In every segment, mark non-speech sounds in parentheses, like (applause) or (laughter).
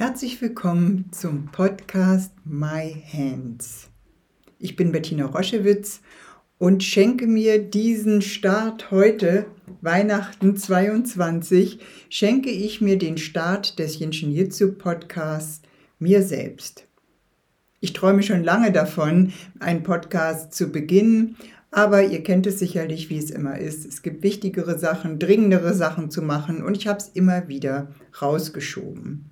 Herzlich willkommen zum Podcast My Hands. Ich bin Bettina Roschewitz und schenke mir diesen Start heute, Weihnachten 22, schenke ich mir den Start des Yinshin Jitsu Podcasts mir selbst. Ich träume schon lange davon, einen Podcast zu beginnen, aber ihr kennt es sicherlich, wie es immer ist. Es gibt wichtigere Sachen, dringendere Sachen zu machen und ich habe es immer wieder rausgeschoben.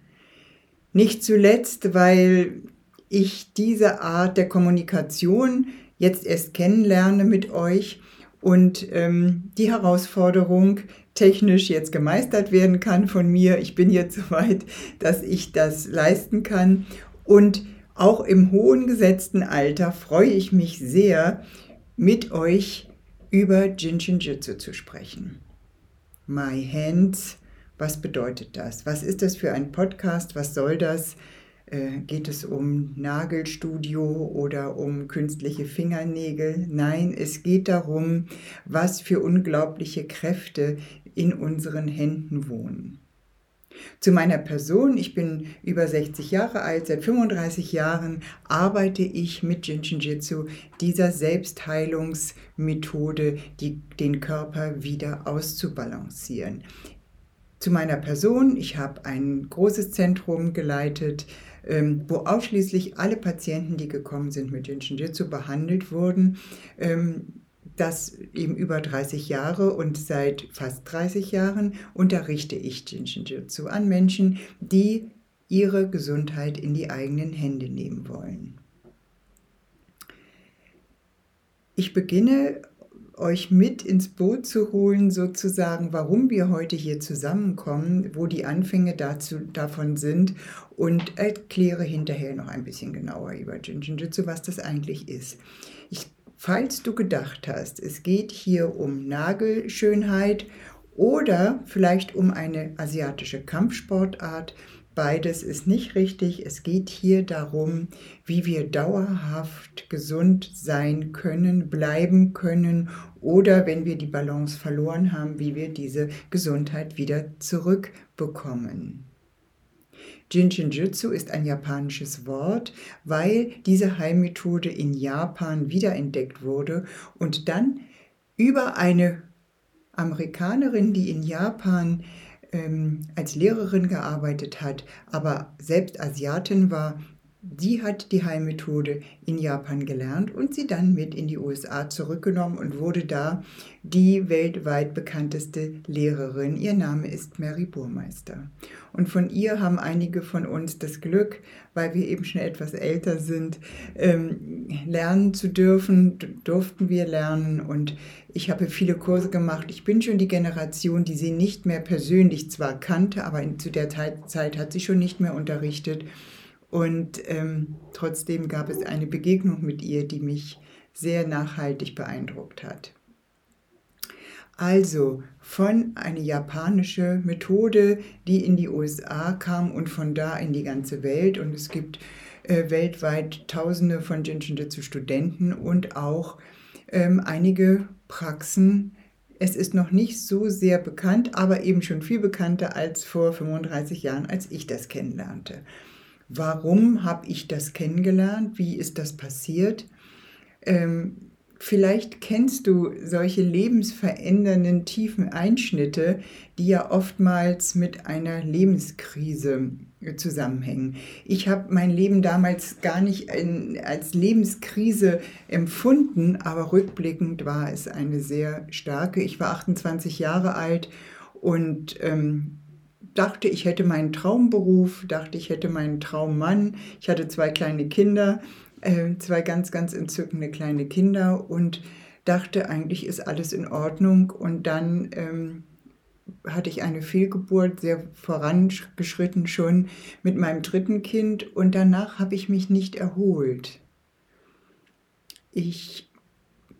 Nicht zuletzt, weil ich diese Art der Kommunikation jetzt erst kennenlerne mit euch und ähm, die Herausforderung technisch jetzt gemeistert werden kann von mir. Ich bin jetzt so weit, dass ich das leisten kann. Und auch im hohen gesetzten Alter freue ich mich sehr, mit euch über Jinshin Jitsu zu sprechen. My Hands was bedeutet das? Was ist das für ein Podcast? Was soll das? Äh, geht es um Nagelstudio oder um künstliche Fingernägel? Nein, es geht darum, was für unglaubliche Kräfte in unseren Händen wohnen. Zu meiner Person, ich bin über 60 Jahre alt, seit 35 Jahren arbeite ich mit Jinshin Jitsu, dieser Selbstheilungsmethode, die, den Körper wieder auszubalancieren. Zu meiner Person, ich habe ein großes Zentrum geleitet, ähm, wo ausschließlich alle Patienten, die gekommen sind mit Jinshinjutsu, behandelt wurden. Ähm, das eben über 30 Jahre und seit fast 30 Jahren unterrichte ich Jinshinjutsu an Menschen, die ihre Gesundheit in die eigenen Hände nehmen wollen. Ich beginne euch mit ins Boot zu holen, sozusagen, warum wir heute hier zusammenkommen, wo die Anfänge dazu, davon sind und erkläre hinterher noch ein bisschen genauer über Jinjinjutsu, was das eigentlich ist. Ich, falls du gedacht hast, es geht hier um Nagelschönheit oder vielleicht um eine asiatische Kampfsportart, Beides ist nicht richtig. Es geht hier darum, wie wir dauerhaft gesund sein können, bleiben können oder wenn wir die Balance verloren haben, wie wir diese Gesundheit wieder zurückbekommen. Jinshinjutsu ist ein japanisches Wort, weil diese Heilmethode in Japan wiederentdeckt wurde und dann über eine Amerikanerin, die in Japan ähm, als Lehrerin gearbeitet hat, aber selbst Asiatin war, die hat die Heilmethode in Japan gelernt und sie dann mit in die USA zurückgenommen und wurde da die weltweit bekannteste Lehrerin. Ihr Name ist Mary Burmeister. Und von ihr haben einige von uns das Glück, weil wir eben schon etwas älter sind, ähm, lernen zu dürfen, durften wir lernen und ich habe viele Kurse gemacht. Ich bin schon die Generation, die sie nicht mehr persönlich zwar kannte, aber zu der Zeit hat sie schon nicht mehr unterrichtet. Und ähm, trotzdem gab es eine Begegnung mit ihr, die mich sehr nachhaltig beeindruckt hat. Also von einer japanische Methode, die in die USA kam und von da in die ganze Welt. Und es gibt äh, weltweit Tausende von Jinshinjutsu Studenten und auch ähm, einige Praxen. Es ist noch nicht so sehr bekannt, aber eben schon viel bekannter als vor 35 Jahren, als ich das kennenlernte. Warum habe ich das kennengelernt? Wie ist das passiert? Ähm, vielleicht kennst du solche lebensverändernden tiefen Einschnitte, die ja oftmals mit einer Lebenskrise zusammenhängen. Ich habe mein Leben damals gar nicht in, als Lebenskrise empfunden, aber rückblickend war es eine sehr starke. Ich war 28 Jahre alt und ähm, dachte, ich hätte meinen Traumberuf, dachte, ich hätte meinen Traummann. Ich hatte zwei kleine Kinder, äh, zwei ganz, ganz entzückende kleine Kinder und dachte, eigentlich ist alles in Ordnung. Und dann ähm, hatte ich eine Fehlgeburt, sehr vorangeschritten schon mit meinem dritten Kind und danach habe ich mich nicht erholt. Ich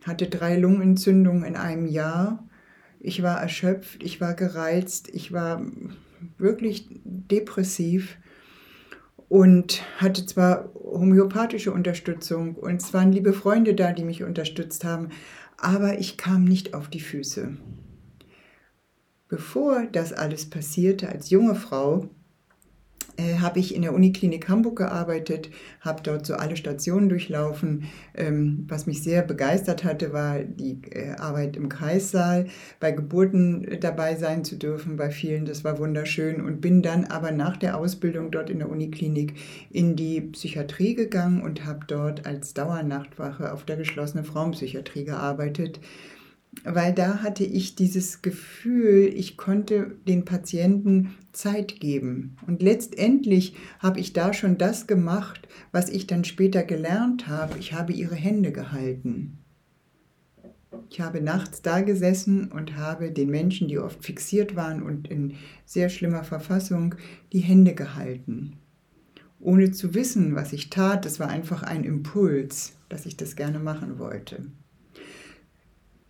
hatte drei Lungenentzündungen in einem Jahr. Ich war erschöpft, ich war gereizt, ich war wirklich depressiv und hatte zwar homöopathische Unterstützung und es waren liebe Freunde da, die mich unterstützt haben, aber ich kam nicht auf die Füße. Bevor das alles passierte, als junge Frau, äh, habe ich in der Uniklinik Hamburg gearbeitet, habe dort so alle Stationen durchlaufen. Ähm, was mich sehr begeistert hatte, war die äh, Arbeit im Kreissaal, bei Geburten äh, dabei sein zu dürfen, bei vielen, das war wunderschön und bin dann aber nach der Ausbildung dort in der Uniklinik in die Psychiatrie gegangen und habe dort als Dauernachtwache auf der geschlossenen Frauenpsychiatrie gearbeitet weil da hatte ich dieses Gefühl, ich konnte den Patienten Zeit geben. Und letztendlich habe ich da schon das gemacht, was ich dann später gelernt habe. Ich habe ihre Hände gehalten. Ich habe nachts da gesessen und habe den Menschen, die oft fixiert waren und in sehr schlimmer Verfassung, die Hände gehalten. Ohne zu wissen, was ich tat, das war einfach ein Impuls, dass ich das gerne machen wollte.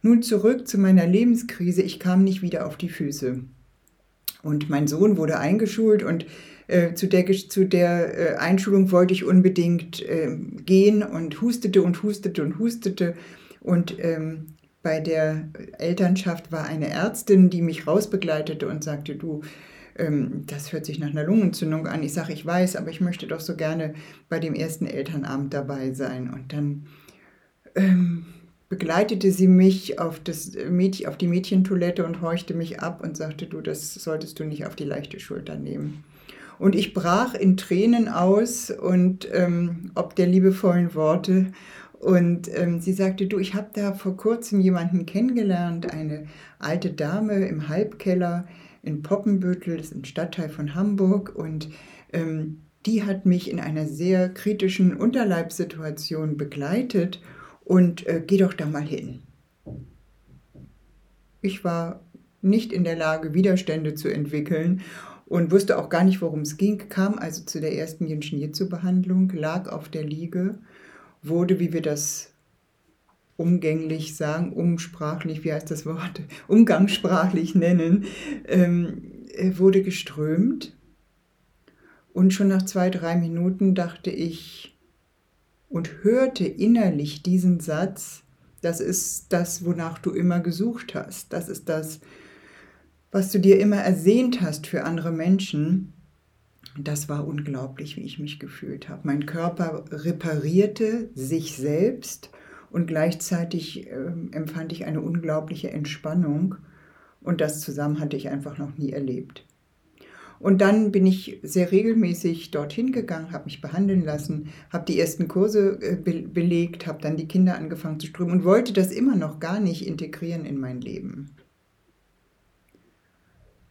Nun zurück zu meiner Lebenskrise. Ich kam nicht wieder auf die Füße. Und mein Sohn wurde eingeschult und äh, zu der, zu der äh, Einschulung wollte ich unbedingt äh, gehen und hustete und hustete und hustete. Und ähm, bei der Elternschaft war eine Ärztin, die mich rausbegleitete und sagte, du, ähm, das hört sich nach einer Lungenentzündung an. Ich sage, ich weiß, aber ich möchte doch so gerne bei dem ersten Elternabend dabei sein. Und dann ähm, begleitete sie mich auf, das Mädchen, auf die Mädchentoilette und horchte mich ab und sagte, du, das solltest du nicht auf die leichte Schulter nehmen. Und ich brach in Tränen aus und ähm, ob der liebevollen Worte. Und ähm, sie sagte, du, ich habe da vor kurzem jemanden kennengelernt, eine alte Dame im Halbkeller in Poppenbüttel, das ist ein Stadtteil von Hamburg. Und ähm, die hat mich in einer sehr kritischen Unterleibssituation begleitet und äh, geh doch da mal hin. Ich war nicht in der Lage, Widerstände zu entwickeln und wusste auch gar nicht, worum es ging, kam also zu der ersten Jinshin-Jitsu-Behandlung, lag auf der Liege, wurde, wie wir das umgänglich sagen, umsprachlich, wie heißt das Wort, (laughs) umgangssprachlich nennen, ähm, wurde geströmt. Und schon nach zwei, drei Minuten dachte ich, und hörte innerlich diesen Satz, das ist das, wonach du immer gesucht hast, das ist das, was du dir immer ersehnt hast für andere Menschen, das war unglaublich, wie ich mich gefühlt habe. Mein Körper reparierte sich selbst und gleichzeitig äh, empfand ich eine unglaubliche Entspannung und das zusammen hatte ich einfach noch nie erlebt. Und dann bin ich sehr regelmäßig dorthin gegangen, habe mich behandeln lassen, habe die ersten Kurse äh, be belegt, habe dann die Kinder angefangen zu strömen und wollte das immer noch gar nicht integrieren in mein Leben.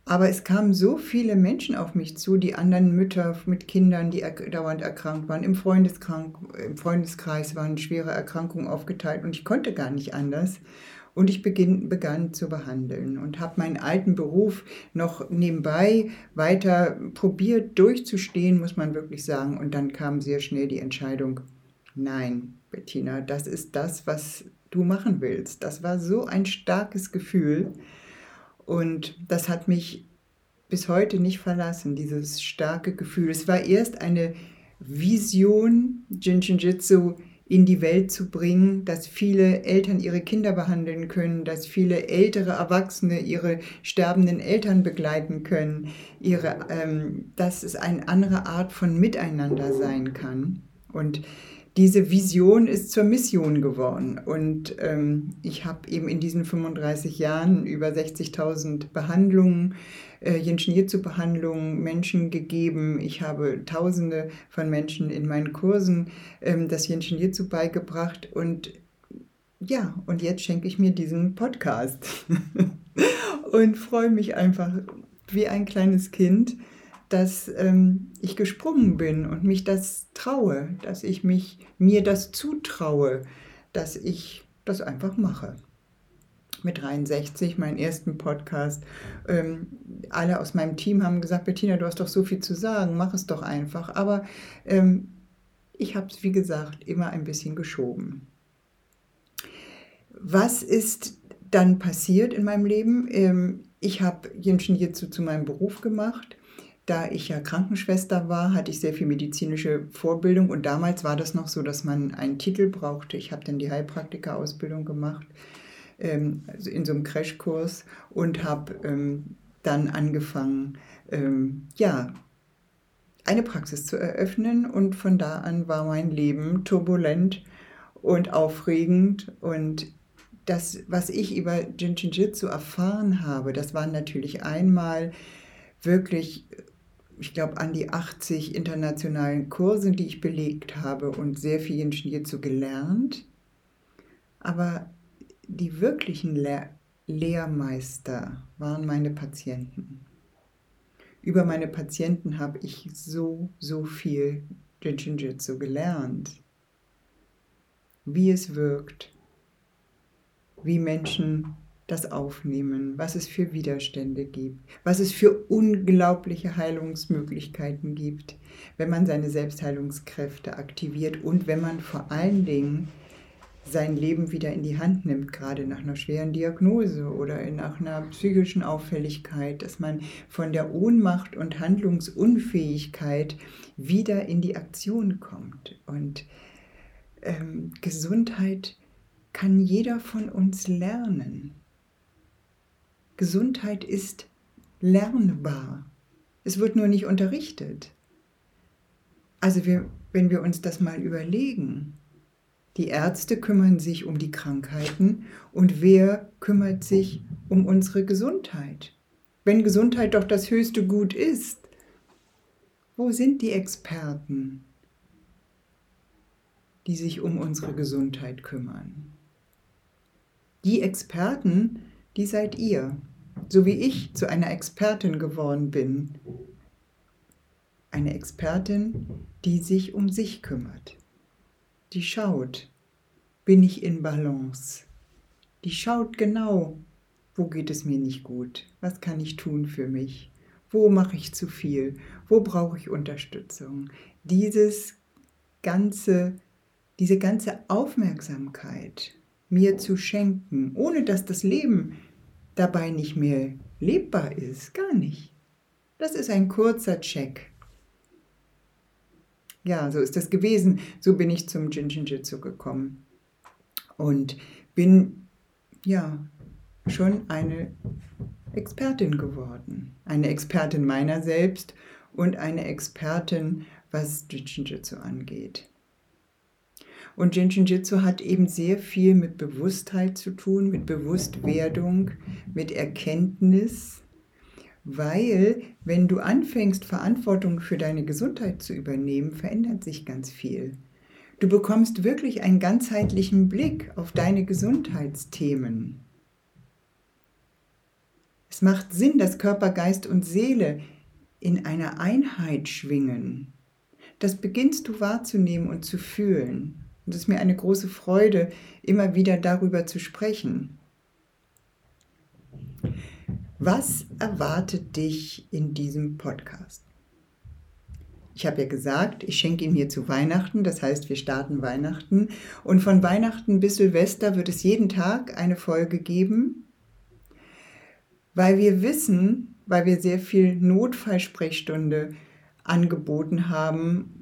Aber es kamen so viele Menschen auf mich zu, die anderen Mütter mit Kindern, die dauernd erkrankt waren, im, im Freundeskreis waren schwere Erkrankungen aufgeteilt und ich konnte gar nicht anders. Und ich beginn, begann zu behandeln und habe meinen alten Beruf noch nebenbei weiter probiert durchzustehen, muss man wirklich sagen. Und dann kam sehr schnell die Entscheidung, nein, Bettina, das ist das, was du machen willst. Das war so ein starkes Gefühl. Und das hat mich bis heute nicht verlassen, dieses starke Gefühl. Es war erst eine Vision, Jinshin Jitsu in die Welt zu bringen, dass viele Eltern ihre Kinder behandeln können, dass viele ältere Erwachsene ihre sterbenden Eltern begleiten können, ihre, ähm, dass es eine andere Art von Miteinander sein kann. Und diese Vision ist zur Mission geworden. Und ähm, ich habe eben in diesen 35 Jahren über 60.000 Behandlungen äh, Jinshin Jitsu Behandlungen Menschen gegeben. Ich habe Tausende von Menschen in meinen Kursen ähm, das Jinshin Jitsu beigebracht und ja, und jetzt schenke ich mir diesen Podcast (laughs) und freue mich einfach wie ein kleines Kind, dass ähm, ich gesprungen bin und mich das traue, dass ich mich mir das zutraue, dass ich das einfach mache. mit 63, meinen ersten Podcast. Ähm, alle aus meinem Team haben gesagt, Bettina, du hast doch so viel zu sagen, mach es doch einfach. Aber ähm, ich habe es, wie gesagt, immer ein bisschen geschoben. Was ist dann passiert in meinem Leben? Ähm, ich habe Jinshin Jitsu zu meinem Beruf gemacht. Da ich ja Krankenschwester war, hatte ich sehr viel medizinische Vorbildung. Und damals war das noch so, dass man einen Titel brauchte. Ich habe dann die Heilpraktika-Ausbildung gemacht, ähm, also in so einem Crashkurs und habe ähm, dann angefangen, ähm, ja, eine Praxis zu eröffnen. Und von da an war mein Leben turbulent und aufregend. Und das, was ich über Jinshin Jitsu erfahren habe, das waren natürlich einmal wirklich, ich glaube, an die 80 internationalen Kurse, die ich belegt habe und sehr viel Jinshin Jitsu gelernt. Aber die wirklichen Lehr Lehrmeister waren meine Patienten. Über meine Patienten habe ich so, so viel Jinshin Jitsu gelernt. Wie es wirkt, wie Menschen das aufnehmen, was es für Widerstände gibt, was es für unglaubliche Heilungsmöglichkeiten gibt, wenn man seine Selbstheilungskräfte aktiviert und wenn man vor allen Dingen sein Leben wieder in die Hand nimmt, gerade nach einer schweren Diagnose oder nach einer psychischen Auffälligkeit, dass man von der Ohnmacht und Handlungsunfähigkeit wieder in die Aktion kommt. Und ähm, Gesundheit kann jeder von uns lernen. Gesundheit ist lernbar. Es wird nur nicht unterrichtet. Also wir, wenn wir uns das mal überlegen, die Ärzte kümmern sich um die Krankheiten und wer kümmert sich um unsere Gesundheit? Wenn Gesundheit doch das höchste Gut ist, wo sind die Experten, die sich um unsere Gesundheit kümmern? Die Experten, die seid ihr, so wie ich zu einer Expertin geworden bin. Eine Expertin, die sich um sich kümmert, die schaut, bin ich in Balance, die schaut genau, wo geht es mir nicht gut, was kann ich tun für mich, wo mache ich zu viel, wo brauche ich Unterstützung. Dieses ganze, diese ganze Aufmerksamkeit mir zu schenken, ohne dass das Leben dabei nicht mehr lebbar ist. Gar nicht. Das ist ein kurzer Check. Ja, so ist das gewesen. So bin ich zum Jinjinjitsu gekommen. Und bin, ja, schon eine Expertin geworden. Eine Expertin meiner selbst und eine Expertin, was Jinjinjitsu angeht. Und Jinshin Jitsu hat eben sehr viel mit Bewusstheit zu tun, mit Bewusstwerdung, mit Erkenntnis, weil wenn du anfängst, Verantwortung für deine Gesundheit zu übernehmen, verändert sich ganz viel. Du bekommst wirklich einen ganzheitlichen Blick auf deine Gesundheitsthemen. Es macht Sinn, dass Körper, Geist und Seele in einer Einheit schwingen. Das beginnst du wahrzunehmen und zu fühlen. Und es ist mir eine große Freude, immer wieder darüber zu sprechen. Was erwartet dich in diesem Podcast? Ich habe ja gesagt, ich schenke ihn hier zu Weihnachten, das heißt, wir starten Weihnachten. Und von Weihnachten bis Silvester wird es jeden Tag eine Folge geben, weil wir wissen, weil wir sehr viel Notfallsprechstunde angeboten haben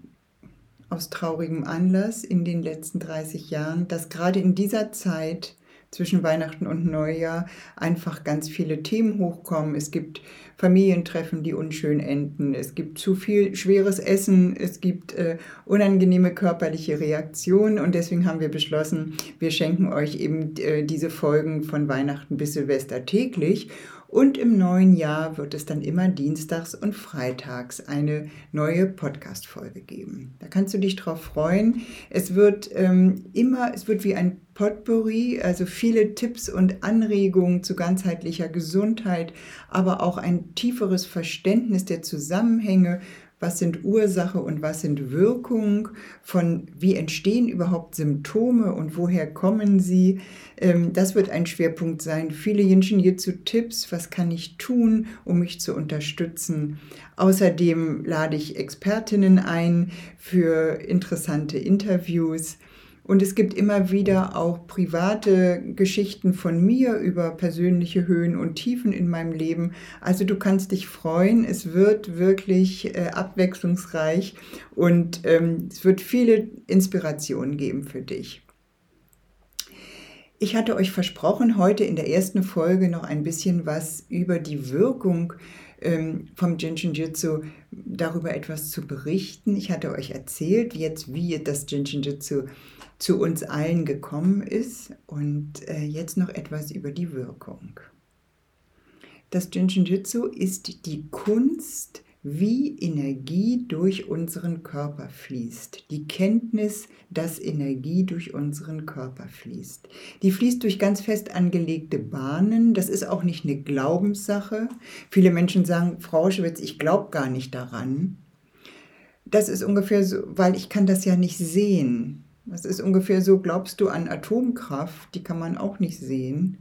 aus traurigem Anlass in den letzten 30 Jahren, dass gerade in dieser Zeit zwischen Weihnachten und Neujahr einfach ganz viele Themen hochkommen. Es gibt Familientreffen, die unschön enden. Es gibt zu viel schweres Essen. Es gibt äh, unangenehme körperliche Reaktionen. Und deswegen haben wir beschlossen, wir schenken euch eben äh, diese Folgen von Weihnachten bis Silvester täglich. Und im neuen Jahr wird es dann immer dienstags und freitags eine neue Podcast-Folge geben. Da kannst du dich drauf freuen. Es wird ähm, immer, es wird wie ein Potpourri, also viele Tipps und Anregungen zu ganzheitlicher Gesundheit, aber auch ein tieferes Verständnis der Zusammenhänge was sind Ursache und was sind Wirkung, von wie entstehen überhaupt Symptome und woher kommen sie. Ähm, das wird ein Schwerpunkt sein. Viele Jinshin Jitsu-Tipps, was kann ich tun, um mich zu unterstützen. Außerdem lade ich Expertinnen ein für interessante Interviews. Und es gibt immer wieder auch private Geschichten von mir über persönliche Höhen und Tiefen in meinem Leben. Also du kannst dich freuen. Es wird wirklich äh, abwechslungsreich und ähm, es wird viele Inspirationen geben für dich. Ich hatte euch versprochen, heute in der ersten Folge noch ein bisschen was über die Wirkung ähm, vom Jinshin Jitsu darüber etwas zu berichten. Ich hatte euch erzählt, jetzt wie das Jinshin Jitsu zu uns allen gekommen ist und äh, jetzt noch etwas über die Wirkung. Das Jinshin Jitsu ist die Kunst, wie Energie durch unseren Körper fließt. Die Kenntnis, dass Energie durch unseren Körper fließt. Die fließt durch ganz fest angelegte Bahnen. Das ist auch nicht eine Glaubenssache. Viele Menschen sagen, Frau Schwitz, ich glaube gar nicht daran. Das ist ungefähr so, weil ich kann das ja nicht sehen. Das ist ungefähr so, glaubst du an Atomkraft, die kann man auch nicht sehen.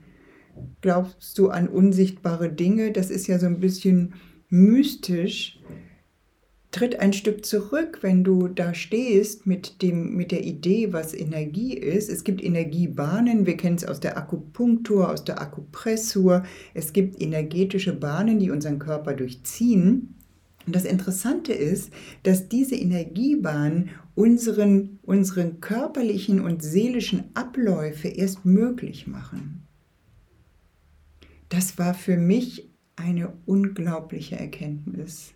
Glaubst du an unsichtbare Dinge, das ist ja so ein bisschen mystisch. Tritt ein Stück zurück, wenn du da stehst mit, dem, mit der Idee, was Energie ist. Es gibt Energiebahnen, wir kennen es aus der Akupunktur, aus der Akupressur. Es gibt energetische Bahnen, die unseren Körper durchziehen. Und das Interessante ist, dass diese Energiebahnen unseren, unseren körperlichen und seelischen Abläufe erst möglich machen. Das war für mich eine unglaubliche Erkenntnis.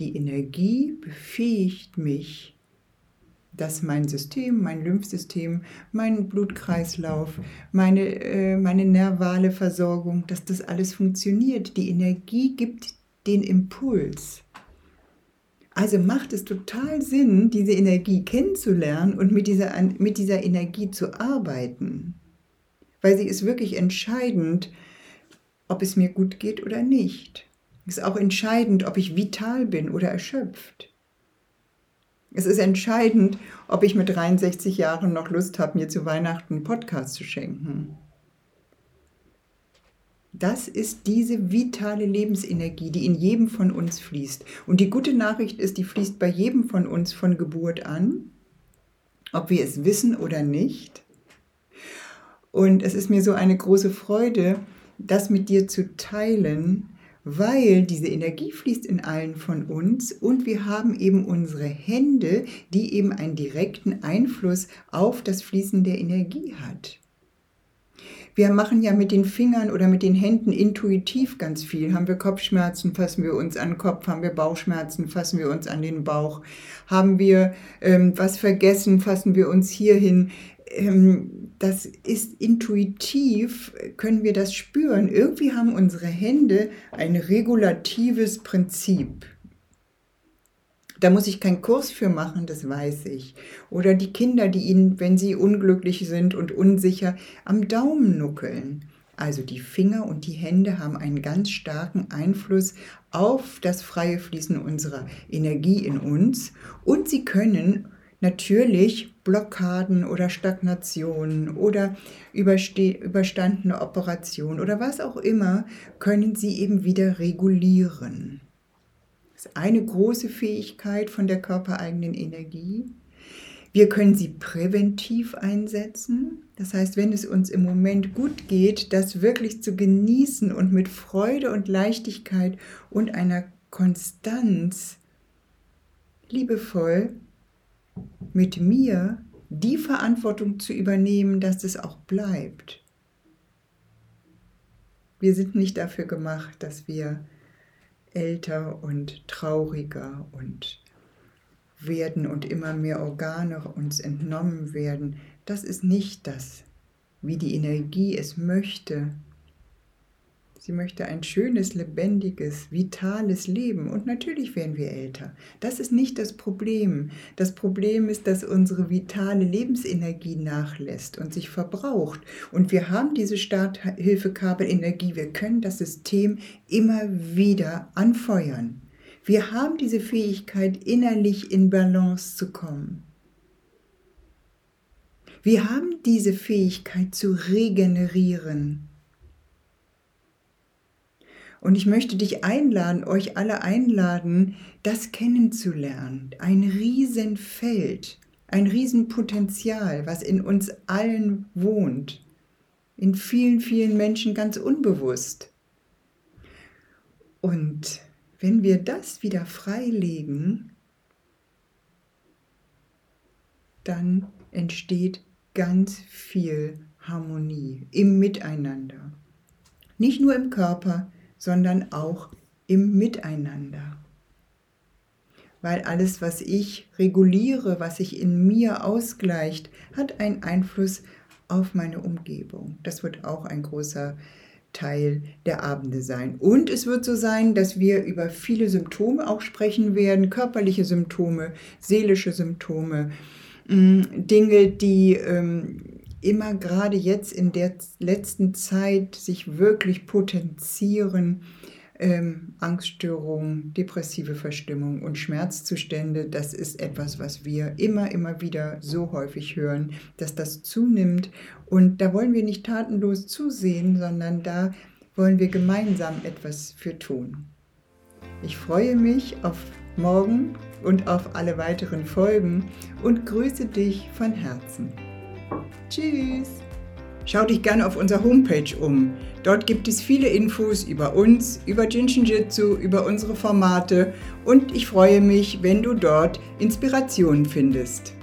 Die Energie befähigt mich, dass mein System, mein Lymphsystem, mein Blutkreislauf, meine, äh, meine nervale Versorgung, dass das alles funktioniert. Die Energie gibt den Impuls. Also macht es total Sinn, diese Energie kennenzulernen und mit dieser, mit dieser Energie zu arbeiten. Weil sie ist wirklich entscheidend, ob es mir gut geht oder nicht. Es ist auch entscheidend, ob ich vital bin oder erschöpft. Es ist entscheidend, ob ich mit 63 Jahren noch Lust habe, mir zu Weihnachten einen Podcast zu schenken. Das ist diese vitale Lebensenergie, die in jedem von uns fließt. Und die gute Nachricht ist, die fließt bei jedem von uns von Geburt an, ob wir es wissen oder nicht. Und es ist mir so eine große Freude, das mit dir zu teilen, weil diese Energie fließt in allen von uns und wir haben eben unsere Hände, die eben einen direkten Einfluss auf das Fließen der Energie hat. Wir machen ja mit den Fingern oder mit den Händen intuitiv ganz viel. Haben wir Kopfschmerzen, fassen wir uns an den Kopf. Haben wir Bauchschmerzen, fassen wir uns an den Bauch. Haben wir ähm, was vergessen, fassen wir uns hierhin. Ähm, das ist intuitiv, können wir das spüren. Irgendwie haben unsere Hände ein regulatives Prinzip. Da muss ich keinen Kurs für machen, das weiß ich. Oder die Kinder, die ihnen, wenn sie unglücklich sind und unsicher, am Daumen nuckeln. Also die Finger und die Hände haben einen ganz starken Einfluss auf das freie Fließen unserer Energie in uns und sie können natürlich Blockaden oder Stagnationen oder überstandene Operationen oder was auch immer, können sie eben wieder regulieren. Das ist eine große Fähigkeit von der körpereigenen Energie. Wir können sie präventiv einsetzen. Das heißt, wenn es uns im Moment gut geht, das wirklich zu genießen und mit Freude und Leichtigkeit und einer Konstanz liebevoll mit mir die Verantwortung zu übernehmen, dass es auch bleibt. Wir sind nicht dafür gemacht, dass wir älter und trauriger und werden und immer mehr Organe uns entnommen werden. Das ist nicht das, wie die Energie es möchte. Sie möchte ein schönes, lebendiges, vitales Leben. Und natürlich werden wir älter. Das ist nicht das Problem. Das Problem ist, dass unsere vitale Lebensenergie nachlässt und sich verbraucht. Und wir haben diese Starthilfekabelenergie. Wir können das System immer wieder anfeuern. Wir haben diese Fähigkeit, innerlich in Balance zu kommen. Wir haben diese Fähigkeit zu regenerieren. Und ich möchte dich einladen, euch alle einladen, das kennenzulernen. Ein Riesenfeld, ein Riesenpotenzial, was in uns allen wohnt. In vielen, vielen Menschen ganz unbewusst. Und wenn wir das wieder freilegen, dann entsteht ganz viel Harmonie im Miteinander. Nicht nur im Körper, sondern auch im Miteinander. Weil alles, was ich reguliere, was sich in mir ausgleicht, hat einen Einfluss auf meine Umgebung. Das wird auch ein großer Teil der Abende sein. Und es wird so sein, dass wir über viele Symptome auch sprechen werden, körperliche Symptome, seelische Symptome, Dinge, die ähm, immer gerade jetzt in der letzten Zeit sich wirklich potenzieren. Ähm, Angststörungen, depressive Verstimmung und Schmerzzustände, das ist etwas, was wir immer, immer wieder so häufig hören, dass das zunimmt. Und da wollen wir nicht tatenlos zusehen, sondern da wollen wir gemeinsam etwas für tun. Ich freue mich auf morgen und auf alle weiteren Folgen und grüße dich von Herzen. Tschüss! Schau dich gerne auf unserer Homepage um. Dort gibt es viele Infos über uns, über Jinshinjutsu, über unsere Formate und ich freue mich, wenn du dort Inspirationen findest.